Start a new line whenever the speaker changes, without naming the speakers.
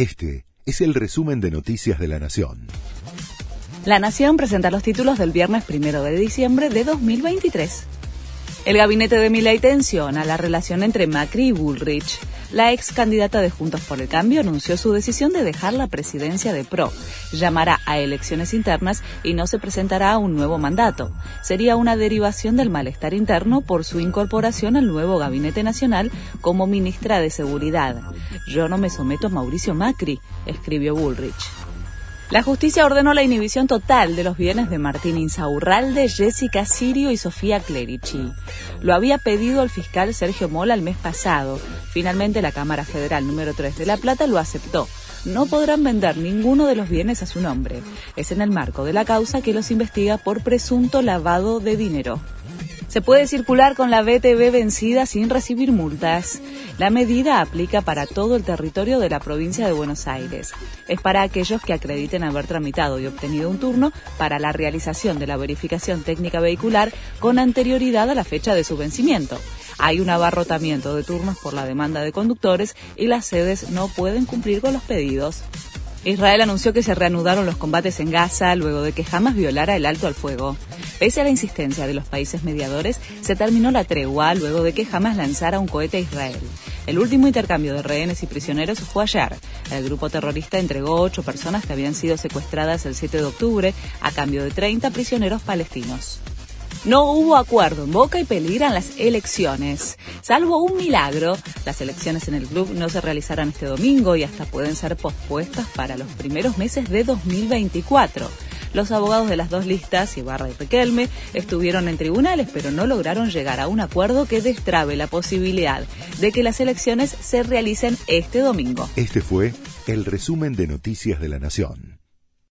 Este es el resumen de Noticias de la Nación.
La Nación presenta los títulos del viernes primero de diciembre de 2023. El gabinete de Milei tensiona la relación entre Macri y Bullrich. La ex candidata de Juntos por el Cambio anunció su decisión de dejar la presidencia de PRO. Llamará a elecciones internas y no se presentará a un nuevo mandato. Sería una derivación del malestar interno por su incorporación al nuevo gabinete nacional como ministra de Seguridad. Yo no me someto a Mauricio Macri, escribió Bullrich. La justicia ordenó la inhibición total de los bienes de Martín Insaurralde, Jessica Sirio y Sofía Clerici. Lo había pedido el fiscal Sergio Mola el mes pasado. Finalmente la Cámara Federal número 3 de La Plata lo aceptó. No podrán vender ninguno de los bienes a su nombre. Es en el marco de la causa que los investiga por presunto lavado de dinero. Se puede circular con la BTV vencida sin recibir multas. La medida aplica para todo el territorio de la provincia de Buenos Aires. Es para aquellos que acrediten haber tramitado y obtenido un turno para la realización de la verificación técnica vehicular con anterioridad a la fecha de su vencimiento. Hay un abarrotamiento de turnos por la demanda de conductores y las sedes no pueden cumplir con los pedidos. Israel anunció que se reanudaron los combates en Gaza luego de que Hamas violara el alto al fuego. Pese a la insistencia de los países mediadores, se terminó la tregua luego de que Hamas lanzara un cohete a Israel. El último intercambio de rehenes y prisioneros fue ayer. El grupo terrorista entregó ocho personas que habían sido secuestradas el 7 de octubre a cambio de 30 prisioneros palestinos. No hubo acuerdo en Boca y peligran las elecciones. Salvo un milagro, las elecciones en el club no se realizarán este domingo y hasta pueden ser pospuestas para los primeros meses de 2024. Los abogados de las dos listas, Ibarra y Pequelme, estuvieron en tribunales, pero no lograron llegar a un acuerdo que destrabe la posibilidad de que las elecciones se realicen este domingo.
Este fue el resumen de Noticias de la Nación.